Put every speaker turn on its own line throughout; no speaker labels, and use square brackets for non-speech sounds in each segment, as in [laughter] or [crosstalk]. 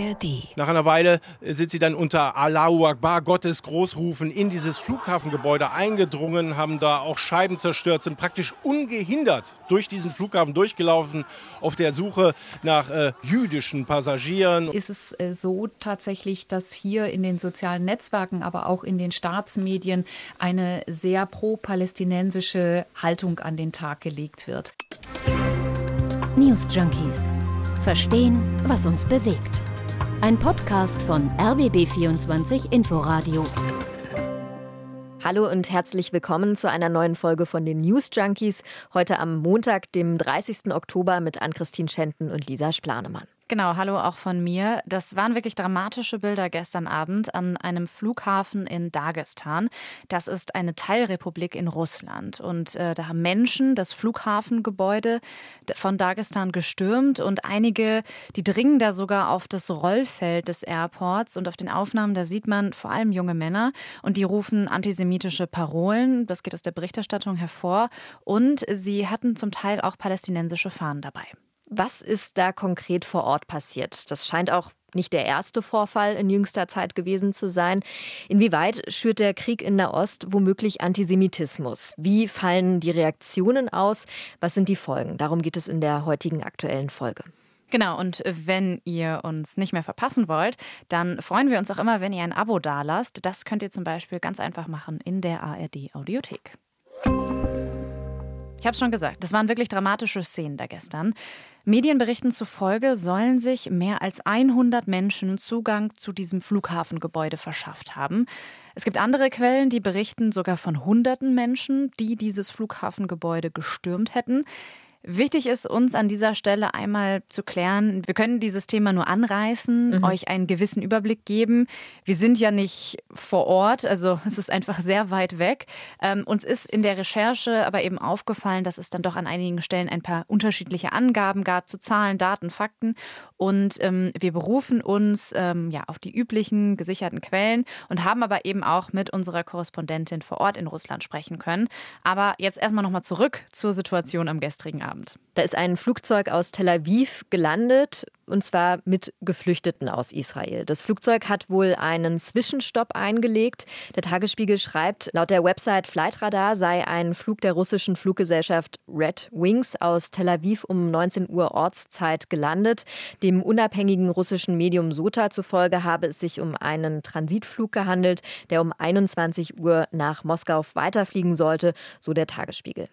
ARD.
Nach einer Weile sind sie dann unter Allahu Akbar, Gottes Großrufen, in dieses Flughafengebäude eingedrungen, haben da auch Scheiben zerstört, sind praktisch ungehindert durch diesen Flughafen durchgelaufen, auf der Suche nach äh, jüdischen Passagieren.
Ist es äh, so tatsächlich, dass hier in den sozialen Netzwerken, aber auch in den Staatsmedien eine sehr pro-palästinensische Haltung an den Tag gelegt wird?
News Junkies. Verstehen, was uns bewegt. Ein Podcast von RBB24 Inforadio.
Hallo und herzlich willkommen zu einer neuen Folge von den News Junkies. Heute am Montag, dem 30. Oktober mit Ann-Christine Schenten und Lisa Splanemann.
Genau, hallo auch von mir. Das waren wirklich dramatische Bilder gestern Abend an einem Flughafen in Dagestan. Das ist eine Teilrepublik in Russland. Und äh, da haben Menschen das Flughafengebäude von Dagestan gestürmt und einige, die dringen da sogar auf das Rollfeld des Airports. Und auf den Aufnahmen, da sieht man vor allem junge Männer und die rufen antisemitische Parolen. Das geht aus der Berichterstattung hervor. Und sie hatten zum Teil auch palästinensische Fahnen dabei.
Was ist da konkret vor Ort passiert? Das scheint auch nicht der erste Vorfall in jüngster Zeit gewesen zu sein. Inwieweit schürt der Krieg in Nahost womöglich Antisemitismus? Wie fallen die Reaktionen aus? Was sind die Folgen? Darum geht es in der heutigen aktuellen Folge.
Genau, und wenn ihr uns nicht mehr verpassen wollt, dann freuen wir uns auch immer, wenn ihr ein Abo dalasst. Das könnt ihr zum Beispiel ganz einfach machen in der ARD Audiothek. Ich habe es schon gesagt, das waren wirklich dramatische Szenen da gestern. Medienberichten zufolge sollen sich mehr als 100 Menschen Zugang zu diesem Flughafengebäude verschafft haben. Es gibt andere Quellen, die berichten sogar von hunderten Menschen, die dieses Flughafengebäude gestürmt hätten. Wichtig ist uns an dieser Stelle einmal zu klären, wir können dieses Thema nur anreißen, mhm. euch einen gewissen Überblick geben. Wir sind ja nicht vor Ort, also es ist einfach sehr weit weg. Ähm, uns ist in der Recherche aber eben aufgefallen, dass es dann doch an einigen Stellen ein paar unterschiedliche Angaben gab zu Zahlen, Daten, Fakten. Und ähm, wir berufen uns ähm, ja auf die üblichen gesicherten Quellen und haben aber eben auch mit unserer Korrespondentin vor Ort in Russland sprechen können. Aber jetzt erstmal nochmal zurück zur Situation am gestrigen Abend. Abend.
Da ist ein Flugzeug aus Tel Aviv gelandet, und zwar mit Geflüchteten aus Israel. Das Flugzeug hat wohl einen Zwischenstopp eingelegt. Der Tagesspiegel schreibt, laut der Website Flightradar sei ein Flug der russischen Fluggesellschaft Red Wings aus Tel Aviv um 19 Uhr Ortszeit gelandet. Dem unabhängigen russischen Medium Sota zufolge habe es sich um einen Transitflug gehandelt, der um 21 Uhr nach Moskau weiterfliegen sollte, so der Tagesspiegel.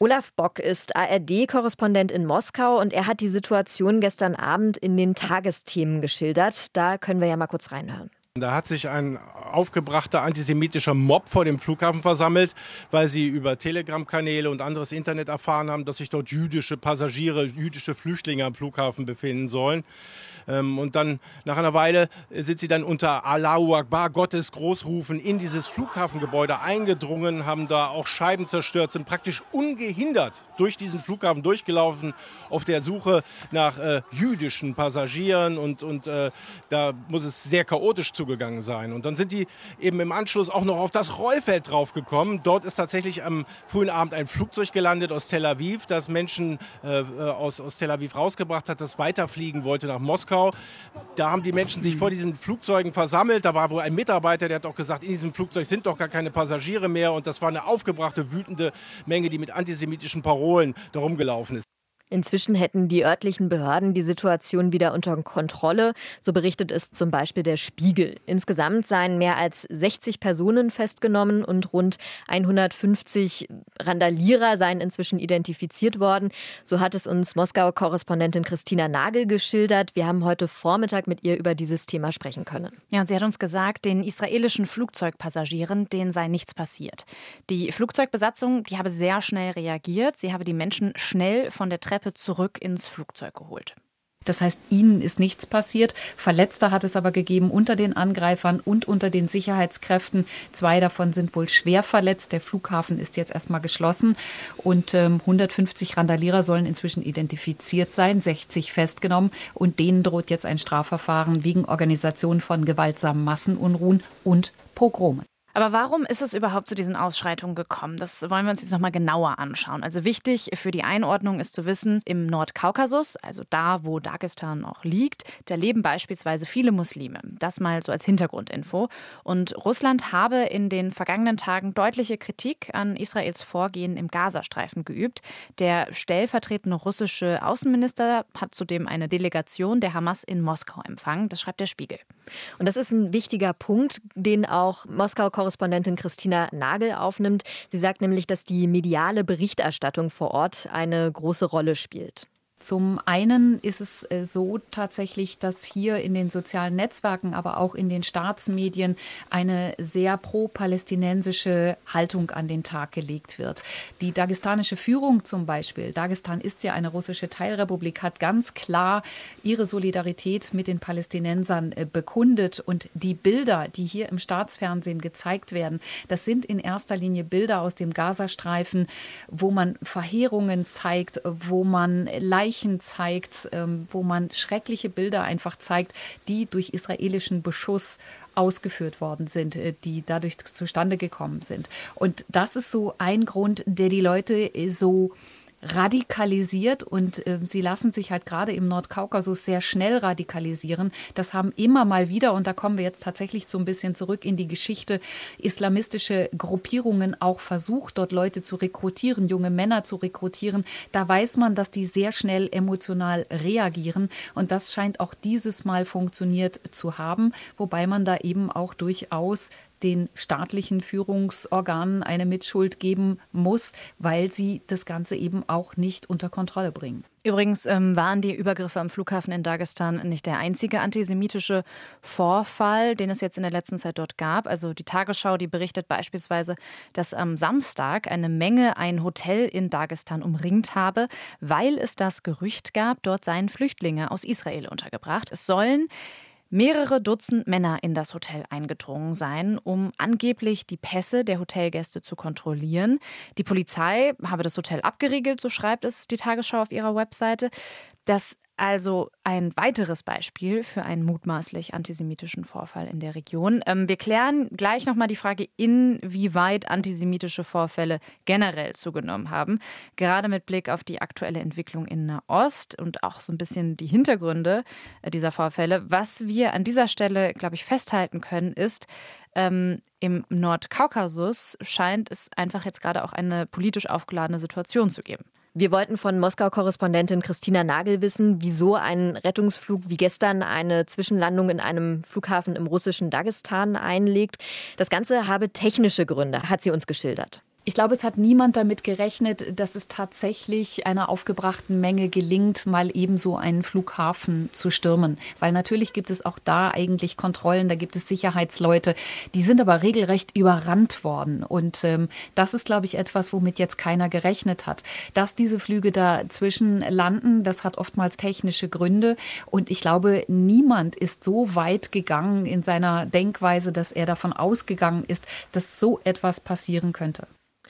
Olaf Bock ist ARD-Korrespondent in Moskau und er hat die Situation gestern Abend in den Tagesthemen geschildert. Da können wir ja mal kurz reinhören.
Da hat sich ein aufgebrachter antisemitischer Mob vor dem Flughafen versammelt, weil sie über Telegram-Kanäle und anderes Internet erfahren haben, dass sich dort jüdische Passagiere, jüdische Flüchtlinge am Flughafen befinden sollen. Ähm, und dann nach einer Weile sind sie dann unter Allahu Akbar, Gottes Großrufen, in dieses Flughafengebäude eingedrungen, haben da auch Scheiben zerstört, sind praktisch ungehindert durch diesen Flughafen durchgelaufen auf der Suche nach äh, jüdischen Passagieren und, und äh, da muss es sehr chaotisch zugegangen sein. Und dann sind die eben im Anschluss auch noch auf das Rollfeld draufgekommen. Dort ist tatsächlich am frühen Abend ein Flugzeug gelandet aus Tel Aviv, das Menschen äh, aus, aus Tel Aviv rausgebracht hat, das weiterfliegen wollte nach Moskau. Moskau. Da haben die Menschen sich vor diesen Flugzeugen versammelt. Da war wohl ein Mitarbeiter, der hat auch gesagt, in diesem Flugzeug sind doch gar keine Passagiere mehr. Und das war eine aufgebrachte, wütende Menge, die mit antisemitischen Parolen darum gelaufen ist.
Inzwischen hätten die örtlichen Behörden die Situation wieder unter Kontrolle. So berichtet es zum Beispiel der Spiegel. Insgesamt seien mehr als 60 Personen festgenommen und rund 150 Randalierer seien inzwischen identifiziert worden. So hat es uns Moskauer Korrespondentin Christina Nagel geschildert. Wir haben heute Vormittag mit ihr über dieses Thema sprechen können.
Ja, und sie hat uns gesagt, den israelischen Flugzeugpassagieren, denen sei nichts passiert. Die Flugzeugbesatzung, die habe sehr schnell reagiert. Sie habe die Menschen schnell von der Treppe Treppe zurück ins Flugzeug geholt. Das heißt, ihnen ist nichts passiert. Verletzte hat es aber gegeben unter den Angreifern und unter den Sicherheitskräften. Zwei davon sind wohl schwer verletzt. Der Flughafen ist jetzt erstmal geschlossen und ähm, 150 Randalierer sollen inzwischen identifiziert sein, 60 festgenommen und denen droht jetzt ein Strafverfahren wegen Organisation von gewaltsamen Massenunruhen und Pogromen. Aber warum ist es überhaupt zu diesen Ausschreitungen gekommen? Das wollen wir uns jetzt nochmal genauer anschauen. Also wichtig für die Einordnung ist zu wissen, im Nordkaukasus, also da, wo Dagestan auch liegt, da leben beispielsweise viele Muslime. Das mal so als Hintergrundinfo. Und Russland habe in den vergangenen Tagen deutliche Kritik an Israels Vorgehen im Gazastreifen geübt. Der stellvertretende russische Außenminister hat zudem eine Delegation der Hamas in Moskau empfangen. Das schreibt der Spiegel.
Und das ist ein wichtiger Punkt, den auch Moskau-Korrespondentin Christina Nagel aufnimmt. Sie sagt nämlich, dass die mediale Berichterstattung vor Ort eine große Rolle spielt.
Zum einen ist es äh, so tatsächlich, dass hier in den sozialen Netzwerken, aber auch in den Staatsmedien eine sehr pro-palästinensische Haltung an den Tag gelegt wird. Die dagestanische Führung zum Beispiel, Dagestan ist ja eine russische Teilrepublik, hat ganz klar ihre Solidarität mit den Palästinensern äh, bekundet. Und die Bilder, die hier im Staatsfernsehen gezeigt werden, das sind in erster Linie Bilder aus dem Gazastreifen, wo man Verheerungen zeigt, wo man leicht Leichen zeigt, ähm, wo man schreckliche Bilder einfach zeigt, die durch israelischen Beschuss ausgeführt worden sind, äh, die dadurch zustande gekommen sind. Und das ist so ein Grund, der die Leute so radikalisiert und äh, sie lassen sich halt gerade im Nordkaukasus sehr schnell radikalisieren. Das haben immer mal wieder, und da kommen wir jetzt tatsächlich so ein bisschen zurück in die Geschichte, islamistische Gruppierungen auch versucht, dort Leute zu rekrutieren, junge Männer zu rekrutieren. Da weiß man, dass die sehr schnell emotional reagieren und das scheint auch dieses Mal funktioniert zu haben, wobei man da eben auch durchaus den staatlichen Führungsorganen eine Mitschuld geben muss, weil sie das Ganze eben auch nicht unter Kontrolle bringen.
Übrigens ähm, waren die Übergriffe am Flughafen in Dagestan nicht der einzige antisemitische Vorfall, den es jetzt in der letzten Zeit dort gab. Also die Tagesschau, die berichtet beispielsweise, dass am Samstag eine Menge ein Hotel in Dagestan umringt habe, weil es das Gerücht gab, dort seien Flüchtlinge aus Israel untergebracht. Es sollen mehrere Dutzend Männer in das Hotel eingedrungen sein, um angeblich die Pässe der Hotelgäste zu kontrollieren. Die Polizei habe das Hotel abgeriegelt, so schreibt es die Tagesschau auf ihrer Webseite. Das also ein weiteres Beispiel für einen mutmaßlich antisemitischen Vorfall in der Region. Ähm, wir klären gleich nochmal die Frage, inwieweit antisemitische Vorfälle generell zugenommen haben. Gerade mit Blick auf die aktuelle Entwicklung in Nahost und auch so ein bisschen die Hintergründe äh, dieser Vorfälle. Was wir an dieser Stelle, glaube ich, festhalten können, ist, ähm, im Nordkaukasus scheint es einfach jetzt gerade auch eine politisch aufgeladene Situation zu geben.
Wir wollten von Moskau-Korrespondentin Christina Nagel wissen, wieso ein Rettungsflug wie gestern eine Zwischenlandung in einem Flughafen im russischen Dagestan einlegt. Das Ganze habe technische Gründe, hat sie uns geschildert.
Ich glaube, es hat niemand damit gerechnet, dass es tatsächlich einer aufgebrachten Menge gelingt, mal ebenso einen Flughafen zu stürmen. Weil natürlich gibt es auch da eigentlich Kontrollen, da gibt es Sicherheitsleute, die sind aber regelrecht überrannt worden. Und ähm, das ist, glaube ich, etwas, womit jetzt keiner gerechnet hat. Dass diese Flüge dazwischen landen, das hat oftmals technische Gründe. Und ich glaube, niemand ist so weit gegangen in seiner Denkweise, dass er davon ausgegangen ist, dass so etwas passieren könnte.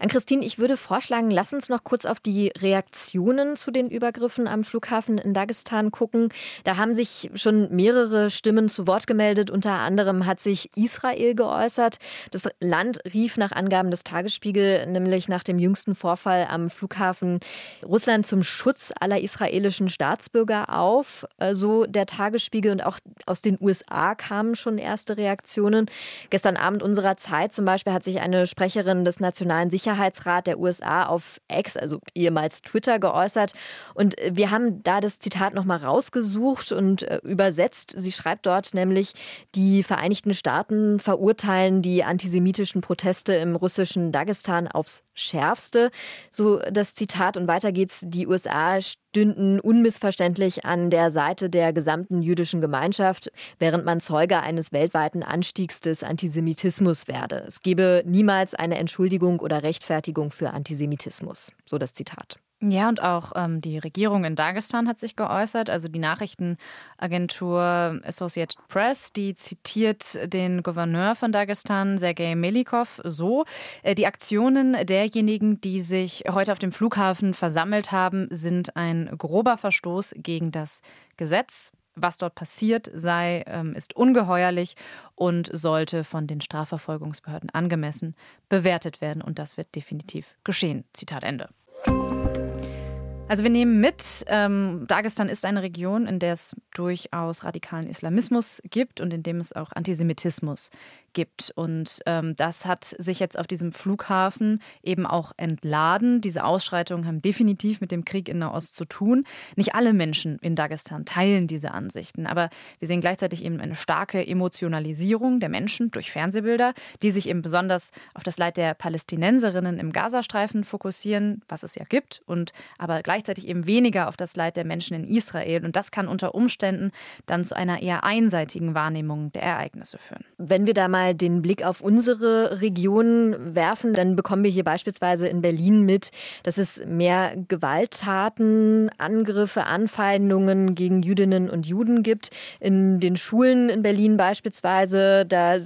An Christine, ich würde vorschlagen, lass uns noch kurz auf die Reaktionen zu den Übergriffen am Flughafen in Dagestan gucken. Da haben sich schon mehrere Stimmen zu Wort gemeldet. Unter anderem hat sich Israel geäußert. Das Land rief nach Angaben des Tagesspiegel, nämlich nach dem jüngsten Vorfall am Flughafen, Russland zum Schutz aller israelischen Staatsbürger auf. So der Tagesspiegel und auch aus den USA kamen schon erste Reaktionen. Gestern Abend unserer Zeit zum Beispiel hat sich eine Sprecherin des Nationalen Sicherheitsrats Sicherheitsrat der USA auf X, also ehemals Twitter, geäußert. Und äh, wir haben da das Zitat nochmal rausgesucht und äh, übersetzt. Sie schreibt dort nämlich, die Vereinigten Staaten verurteilen die antisemitischen Proteste im russischen Dagestan aufs Schärfste. So das Zitat. Und weiter geht's. Die USA stünden unmissverständlich an der Seite der gesamten jüdischen Gemeinschaft, während man Zeuge eines weltweiten Anstiegs des Antisemitismus werde. Es gebe niemals eine Entschuldigung oder Rechtfertigung für Antisemitismus. So das Zitat.
Ja, und auch ähm, die Regierung in Dagestan hat sich geäußert. Also die Nachrichtenagentur Associated Press, die zitiert den Gouverneur von Dagestan, Sergei Melikov, so. Äh, die Aktionen derjenigen, die sich heute auf dem Flughafen versammelt haben, sind ein grober Verstoß gegen das Gesetz was dort passiert sei, ähm, ist ungeheuerlich und sollte von den Strafverfolgungsbehörden angemessen bewertet werden. Und das wird definitiv geschehen. Zitat Ende. Also wir nehmen mit, ähm, Dagestan ist eine Region, in der es durchaus radikalen Islamismus gibt und in dem es auch Antisemitismus gibt. Und ähm, das hat sich jetzt auf diesem Flughafen eben auch entladen. Diese Ausschreitungen haben definitiv mit dem Krieg in Nahost zu tun. Nicht alle Menschen in Dagestan teilen diese Ansichten, aber wir sehen gleichzeitig eben eine starke Emotionalisierung der Menschen durch Fernsehbilder, die sich eben besonders auf das Leid der Palästinenserinnen im Gazastreifen fokussieren, was es ja gibt, und aber gleichzeitig eben weniger auf das Leid der Menschen in Israel. Und das kann unter Umständen dann zu einer eher einseitigen Wahrnehmung der Ereignisse führen.
Wenn wir da mal den Blick auf unsere Region werfen, dann bekommen wir hier beispielsweise in Berlin mit, dass es mehr Gewalttaten, Angriffe, Anfeindungen gegen Jüdinnen und Juden gibt. In den Schulen in Berlin beispielsweise, da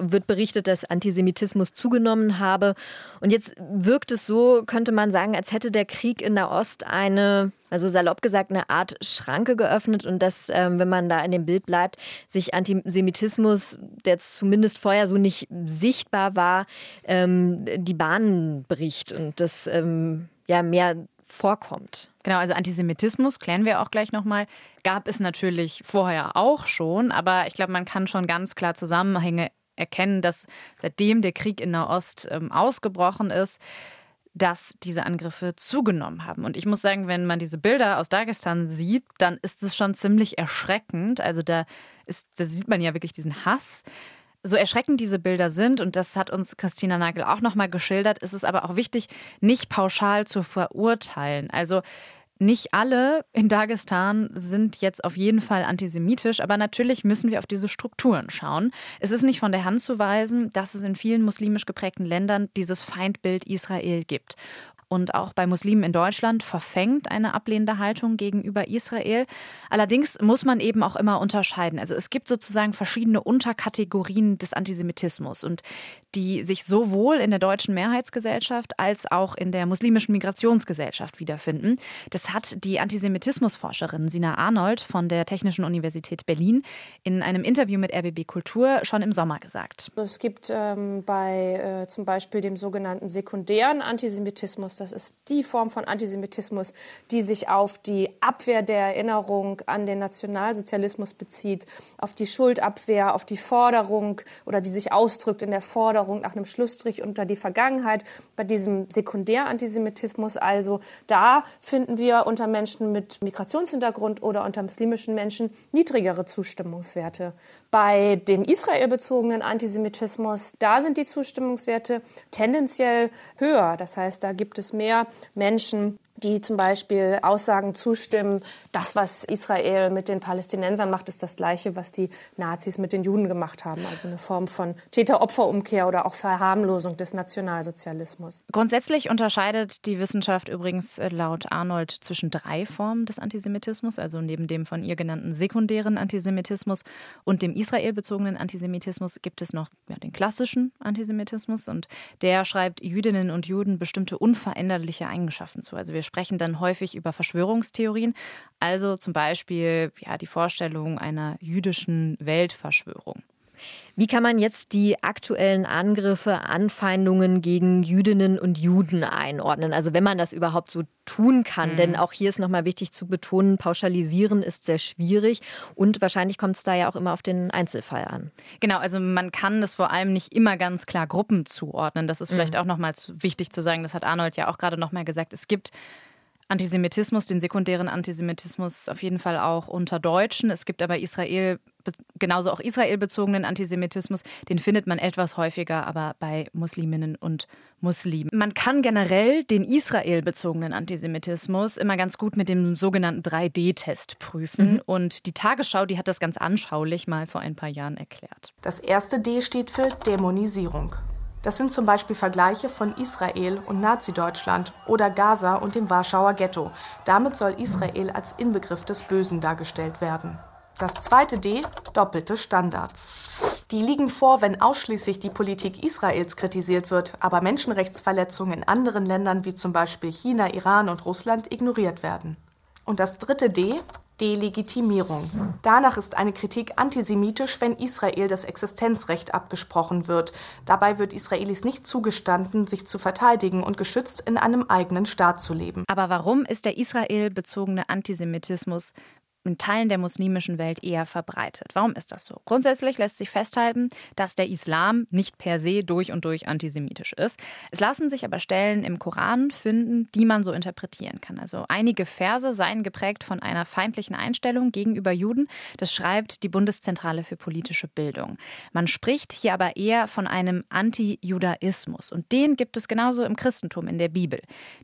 wird berichtet, dass Antisemitismus zugenommen habe. Und jetzt wirkt es so, könnte man sagen, als hätte der Krieg in der Ost eine also salopp gesagt, eine Art Schranke geöffnet und dass, ähm, wenn man da in dem Bild bleibt, sich Antisemitismus, der zumindest vorher so nicht sichtbar war, ähm, die Bahnen bricht und das ähm, ja mehr vorkommt.
Genau, also Antisemitismus, klären wir auch gleich nochmal, gab es natürlich vorher auch schon, aber ich glaube, man kann schon ganz klar Zusammenhänge erkennen, dass seitdem der Krieg in Nahost ähm, ausgebrochen ist, dass diese Angriffe zugenommen haben. Und ich muss sagen, wenn man diese Bilder aus Dagestan sieht, dann ist es schon ziemlich erschreckend. Also da, ist, da sieht man ja wirklich diesen Hass. So erschreckend diese Bilder sind, und das hat uns Christina Nagel auch nochmal geschildert, ist es aber auch wichtig, nicht pauschal zu verurteilen. Also nicht alle in Dagestan sind jetzt auf jeden Fall antisemitisch, aber natürlich müssen wir auf diese Strukturen schauen. Es ist nicht von der Hand zu weisen, dass es in vielen muslimisch geprägten Ländern dieses Feindbild Israel gibt und auch bei Muslimen in Deutschland verfängt eine ablehnende Haltung gegenüber Israel. Allerdings muss man eben auch immer unterscheiden. Also es gibt sozusagen verschiedene Unterkategorien des Antisemitismus und die sich sowohl in der deutschen Mehrheitsgesellschaft als auch in der muslimischen Migrationsgesellschaft wiederfinden. Das hat die Antisemitismusforscherin Sina Arnold von der Technischen Universität Berlin in einem Interview mit RBB Kultur schon im Sommer gesagt.
Es gibt ähm, bei äh, zum Beispiel dem sogenannten sekundären Antisemitismus das ist die Form von Antisemitismus, die sich auf die Abwehr der Erinnerung an den Nationalsozialismus bezieht, auf die Schuldabwehr, auf die Forderung oder die sich ausdrückt in der Forderung nach einem Schlussstrich unter die Vergangenheit. Bei diesem Sekundärantisemitismus also, da finden wir unter Menschen mit Migrationshintergrund oder unter muslimischen Menschen niedrigere Zustimmungswerte. Bei dem israelbezogenen Antisemitismus, da sind die Zustimmungswerte tendenziell höher. Das heißt, da gibt es mehr Menschen, die zum Beispiel Aussagen zustimmen, das, was Israel mit den Palästinensern macht, ist das Gleiche, was die Nazis mit den Juden gemacht haben. Also eine Form von Täter-Opfer-Umkehr oder auch Verharmlosung des Nationalsozialismus.
Grundsätzlich unterscheidet die Wissenschaft übrigens äh, laut Arnold zwischen drei Formen des Antisemitismus, also neben dem von ihr genannten sekundären Antisemitismus und dem israelbezogenen Antisemitismus gibt es noch ja, den klassischen Antisemitismus und der schreibt Jüdinnen und Juden bestimmte unveränderliche Eigenschaften zu. Also wir sprechen dann häufig über Verschwörungstheorien, also zum Beispiel ja, die Vorstellung einer jüdischen Weltverschwörung.
Wie kann man jetzt die aktuellen Angriffe, Anfeindungen gegen Jüdinnen und Juden einordnen? Also wenn man das überhaupt so tun kann. Mhm. Denn auch hier ist nochmal wichtig zu betonen, pauschalisieren ist sehr schwierig und wahrscheinlich kommt es da ja auch immer auf den Einzelfall an.
Genau, also man kann das vor allem nicht immer ganz klar Gruppen zuordnen. Das ist vielleicht mhm. auch nochmal wichtig zu sagen. Das hat Arnold ja auch gerade nochmal gesagt. Es gibt Antisemitismus, den sekundären Antisemitismus auf jeden Fall auch unter Deutschen. Es gibt aber Israel, genauso auch israelbezogenen Antisemitismus. Den findet man etwas häufiger, aber bei Musliminnen und Muslimen. Man kann generell den israelbezogenen Antisemitismus immer ganz gut mit dem sogenannten 3D-Test prüfen. Mhm. Und die Tagesschau, die hat das ganz anschaulich mal vor ein paar Jahren erklärt.
Das erste D steht für Dämonisierung. Das sind zum Beispiel Vergleiche von Israel und Nazi-Deutschland oder Gaza und dem Warschauer Ghetto. Damit soll Israel als Inbegriff des Bösen dargestellt werden. Das zweite D, doppelte Standards. Die liegen vor, wenn ausschließlich die Politik Israels kritisiert wird, aber Menschenrechtsverletzungen in anderen Ländern wie zum Beispiel China, Iran und Russland ignoriert werden. Und das dritte D, Delegitimierung. Danach ist eine Kritik antisemitisch, wenn Israel das Existenzrecht abgesprochen wird. Dabei wird Israelis nicht zugestanden, sich zu verteidigen und geschützt in einem eigenen Staat zu leben.
Aber warum ist der israelbezogene Antisemitismus in Teilen der muslimischen Welt eher verbreitet. Warum ist das so? Grundsätzlich lässt sich festhalten, dass der Islam nicht per se durch und durch antisemitisch ist. Es lassen sich aber Stellen im Koran finden, die man so interpretieren kann. Also einige Verse seien geprägt von einer feindlichen Einstellung gegenüber Juden. Das schreibt die Bundeszentrale für politische Bildung. Man spricht hier aber eher von einem Anti-Judaismus. Und den gibt es genauso im Christentum, in der Bibel.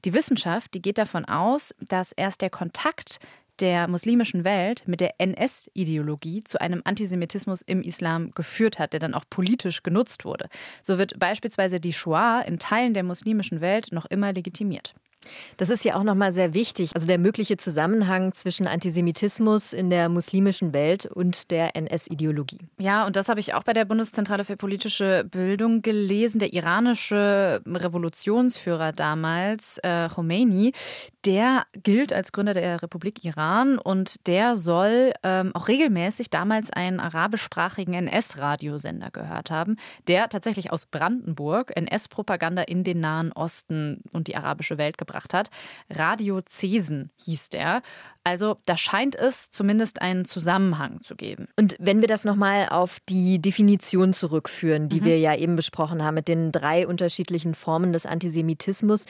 Die Wissenschaft, die geht davon aus, dass erst der Kontakt der muslimischen Welt mit der NS-Ideologie zu einem Antisemitismus im Islam geführt hat, der dann auch politisch genutzt wurde. So wird beispielsweise die Shoah in Teilen der muslimischen Welt noch immer legitimiert.
Das ist ja auch nochmal sehr wichtig. Also der mögliche Zusammenhang zwischen Antisemitismus in der muslimischen Welt und der NS-Ideologie.
Ja, und das habe ich auch bei der Bundeszentrale für politische Bildung gelesen. Der iranische Revolutionsführer damals, äh, Khomeini, der gilt als Gründer der Republik Iran und der soll ähm, auch regelmäßig damals einen arabischsprachigen NS-Radiosender gehört haben, der tatsächlich aus Brandenburg NS-Propaganda in den Nahen Osten und die arabische Welt gebracht hat. Radio Cesen hieß der. Also da scheint es zumindest einen Zusammenhang zu geben.
Und wenn wir das nochmal auf die Definition zurückführen, die mhm. wir ja eben besprochen haben, mit den drei unterschiedlichen Formen des Antisemitismus,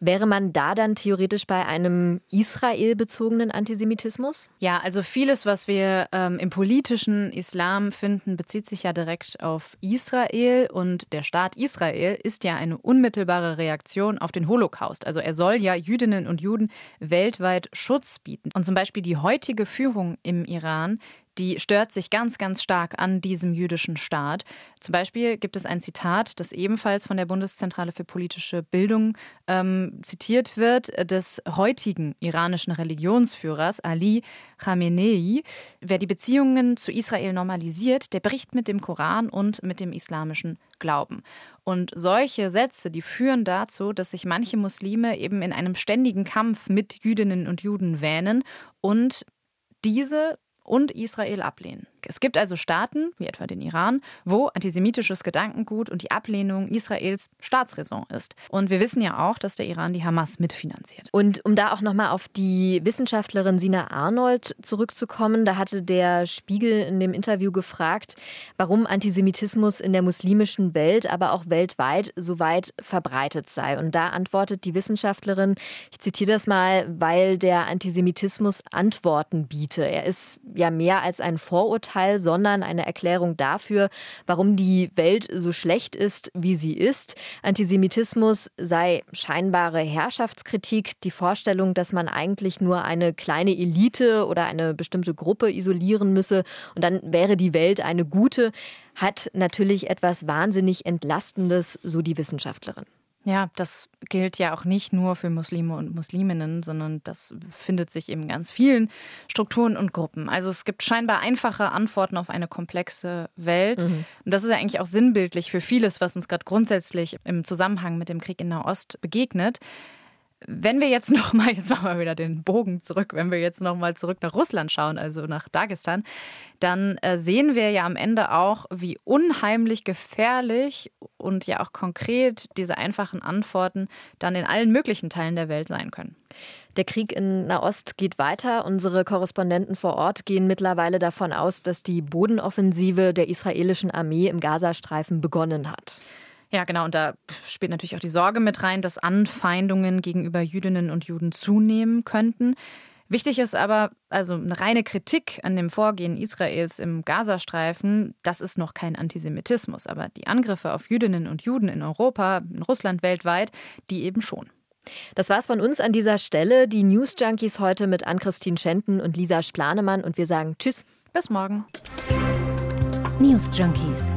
wäre man da dann theoretisch bei einem israelbezogenen Antisemitismus?
Ja, also vieles, was wir ähm, im politischen Islam finden, bezieht sich ja direkt auf Israel und der Staat Israel ist ja eine unmittelbare Reaktion auf den Holocaust. Also er soll ja Jüdinnen und Juden weltweit Schutz bieten. Und zum Beispiel die heutige Führung im Iran, die stört sich ganz, ganz stark an diesem jüdischen Staat. Zum Beispiel gibt es ein Zitat, das ebenfalls von der Bundeszentrale für politische Bildung ähm, zitiert wird, des heutigen iranischen Religionsführers Ali Khamenei. Wer die Beziehungen zu Israel normalisiert, der bricht mit dem Koran und mit dem islamischen Glauben. Und solche Sätze, die führen dazu, dass sich manche Muslime eben in einem ständigen Kampf mit Jüdinnen und Juden wähnen und diese und Israel ablehnen. Es gibt also Staaten, wie etwa den Iran, wo antisemitisches Gedankengut und die Ablehnung Israels Staatsräson ist. Und wir wissen ja auch, dass der Iran die Hamas mitfinanziert.
Und um da auch nochmal auf die Wissenschaftlerin Sina Arnold zurückzukommen, da hatte der Spiegel in dem Interview gefragt, warum Antisemitismus in der muslimischen Welt, aber auch weltweit so weit verbreitet sei. Und da antwortet die Wissenschaftlerin, ich zitiere das mal, weil der Antisemitismus Antworten biete. Er ist ja mehr als ein Vorurteil Urteil, sondern eine Erklärung dafür, warum die Welt so schlecht ist, wie sie ist. Antisemitismus sei scheinbare Herrschaftskritik, die Vorstellung, dass man eigentlich nur eine kleine Elite oder eine bestimmte Gruppe isolieren müsse und dann wäre die Welt eine gute, hat natürlich etwas wahnsinnig Entlastendes, so die Wissenschaftlerin.
Ja, das gilt ja auch nicht nur für Muslime und Musliminnen, sondern das findet sich in ganz vielen Strukturen und Gruppen. Also es gibt scheinbar einfache Antworten auf eine komplexe Welt. Mhm. Und das ist ja eigentlich auch sinnbildlich für vieles, was uns gerade grundsätzlich im Zusammenhang mit dem Krieg in Nahost begegnet. Wenn wir jetzt [laughs] noch mal, jetzt machen wir wieder den Bogen zurück, wenn wir jetzt noch mal zurück nach Russland schauen, also nach Dagestan, dann äh, sehen wir ja am Ende auch, wie unheimlich gefährlich und ja auch konkret diese einfachen Antworten dann in allen möglichen Teilen der Welt sein können.
Der Krieg in Nahost geht weiter. Unsere Korrespondenten vor Ort gehen mittlerweile davon aus, dass die Bodenoffensive der israelischen Armee im Gazastreifen begonnen hat.
Ja, genau. Und da spielt natürlich auch die Sorge mit rein, dass Anfeindungen gegenüber Jüdinnen und Juden zunehmen könnten. Wichtig ist aber, also eine reine Kritik an dem Vorgehen Israels im Gazastreifen, das ist noch kein Antisemitismus. Aber die Angriffe auf Jüdinnen und Juden in Europa, in Russland, weltweit, die eben schon.
Das war's von uns an dieser Stelle. Die News Junkies heute mit Ann-Christine Schenten und Lisa Splanemann. Und wir sagen Tschüss.
Bis morgen.
News Junkies.